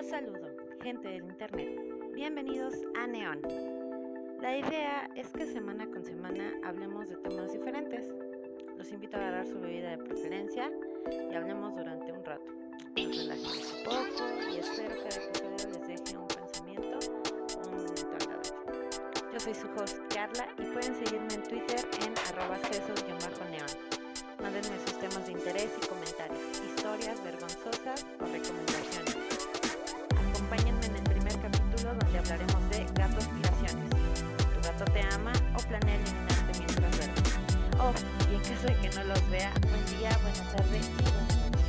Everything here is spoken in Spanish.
Los saludo, gente del internet. Bienvenidos a Neon. La idea es que semana con semana hablemos de temas diferentes. Los invito a agarrar su bebida de preferencia y hablemos durante un rato. Nos relajemos un poco y espero que el episodio les deje un pensamiento o un momento agradable. Yo soy su host Carla y pueden seguirme en Twitter en arroba sesos-neon. Mándenme sus Y en caso de que no los vea, buen día, buena tarde y buenas noches.